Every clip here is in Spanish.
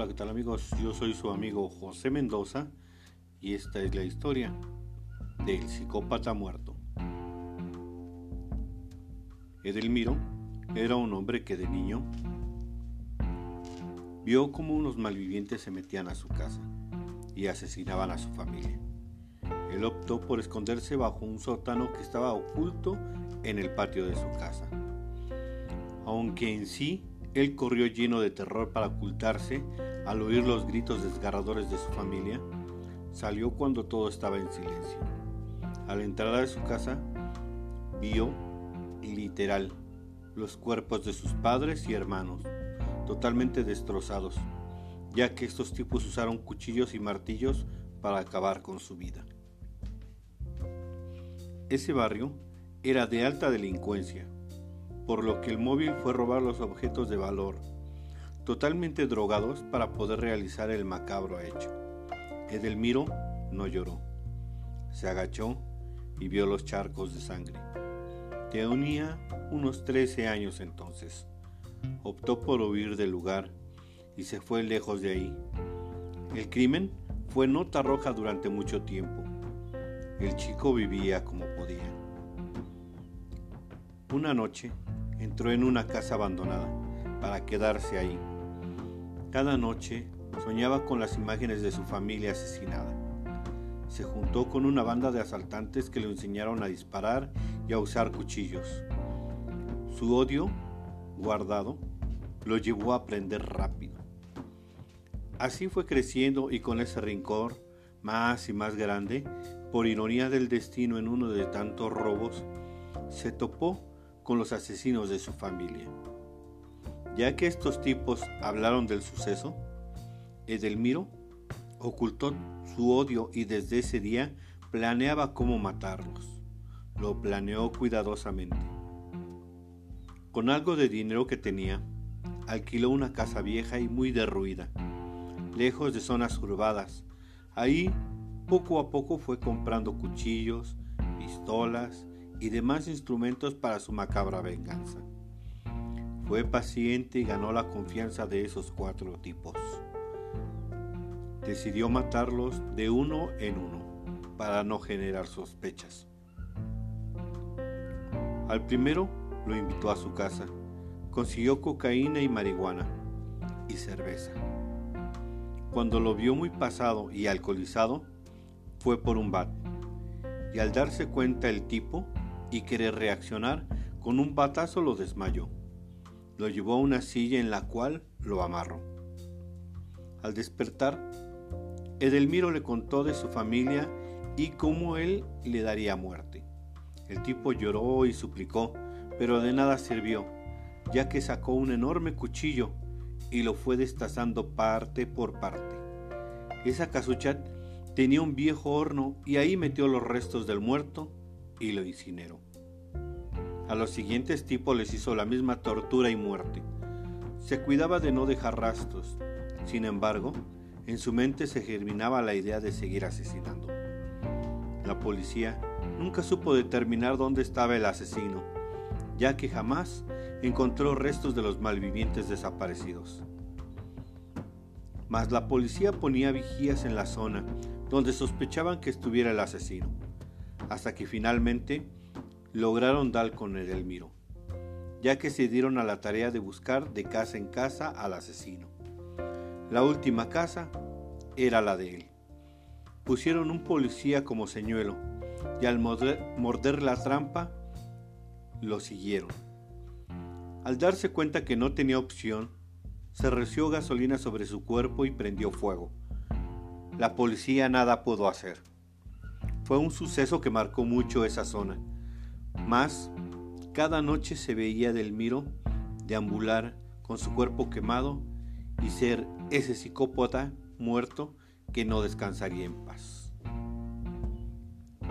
Hola, ¿qué tal amigos? Yo soy su amigo José Mendoza y esta es la historia del psicópata muerto. Edelmiro era un hombre que de niño vio como unos malvivientes se metían a su casa y asesinaban a su familia. Él optó por esconderse bajo un sótano que estaba oculto en el patio de su casa. Aunque en sí él corrió lleno de terror para ocultarse al oír los gritos desgarradores de su familia. Salió cuando todo estaba en silencio. A la entrada de su casa, vio, literal, los cuerpos de sus padres y hermanos, totalmente destrozados, ya que estos tipos usaron cuchillos y martillos para acabar con su vida. Ese barrio era de alta delincuencia, por lo que el móvil fue robar los objetos de valor, totalmente drogados para poder realizar el macabro hecho. Edelmiro no lloró, se agachó y vio los charcos de sangre. Tenía unos 13 años entonces. Optó por huir del lugar y se fue lejos de ahí. El crimen fue nota roja durante mucho tiempo. El chico vivía como podía. Una noche, entró en una casa abandonada para quedarse ahí. Cada noche soñaba con las imágenes de su familia asesinada. Se juntó con una banda de asaltantes que le enseñaron a disparar y a usar cuchillos. Su odio, guardado, lo llevó a aprender rápido. Así fue creciendo y con ese rincón más y más grande, por ironía del destino en uno de tantos robos, se topó con los asesinos de su familia. Ya que estos tipos hablaron del suceso, Edelmiro ocultó su odio y desde ese día planeaba cómo matarlos. Lo planeó cuidadosamente. Con algo de dinero que tenía, alquiló una casa vieja y muy derruida, lejos de zonas urbadas. Ahí, poco a poco fue comprando cuchillos, pistolas y demás instrumentos para su macabra venganza. Fue paciente y ganó la confianza de esos cuatro tipos. Decidió matarlos de uno en uno para no generar sospechas. Al primero lo invitó a su casa. Consiguió cocaína y marihuana y cerveza. Cuando lo vio muy pasado y alcoholizado, fue por un bat. Y al darse cuenta el tipo, y querer reaccionar, con un batazo lo desmayó. Lo llevó a una silla en la cual lo amarró. Al despertar, Edelmiro le contó de su familia y cómo él le daría muerte. El tipo lloró y suplicó, pero de nada sirvió, ya que sacó un enorme cuchillo y lo fue destazando parte por parte. Esa casucha tenía un viejo horno y ahí metió los restos del muerto y lo incineró. A los siguientes tipos les hizo la misma tortura y muerte. Se cuidaba de no dejar rastros. Sin embargo, en su mente se germinaba la idea de seguir asesinando. La policía nunca supo determinar dónde estaba el asesino, ya que jamás encontró restos de los malvivientes desaparecidos. Mas la policía ponía vigías en la zona donde sospechaban que estuviera el asesino hasta que finalmente lograron dar con Edelmiro, ya que se dieron a la tarea de buscar de casa en casa al asesino. La última casa era la de él. Pusieron un policía como señuelo y al morder la trampa lo siguieron. Al darse cuenta que no tenía opción, se reció gasolina sobre su cuerpo y prendió fuego. La policía nada pudo hacer. Fue un suceso que marcó mucho esa zona. Más, cada noche se veía del Miro deambular con su cuerpo quemado y ser ese psicópata muerto que no descansaría en paz.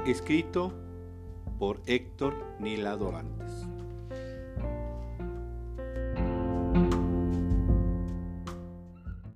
Escrito por Héctor Nila Dorantes.